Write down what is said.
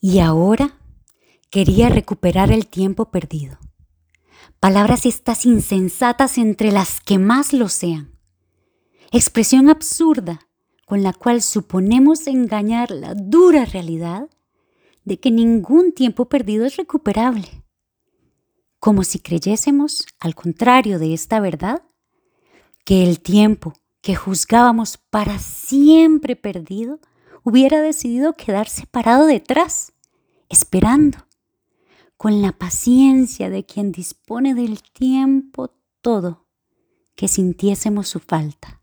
Y ahora quería recuperar el tiempo perdido. Palabras estas insensatas entre las que más lo sean. Expresión absurda con la cual suponemos engañar la dura realidad de que ningún tiempo perdido es recuperable. Como si creyésemos, al contrario de esta verdad, que el tiempo que juzgábamos para siempre perdido hubiera decidido quedarse parado detrás, esperando, con la paciencia de quien dispone del tiempo todo, que sintiésemos su falta.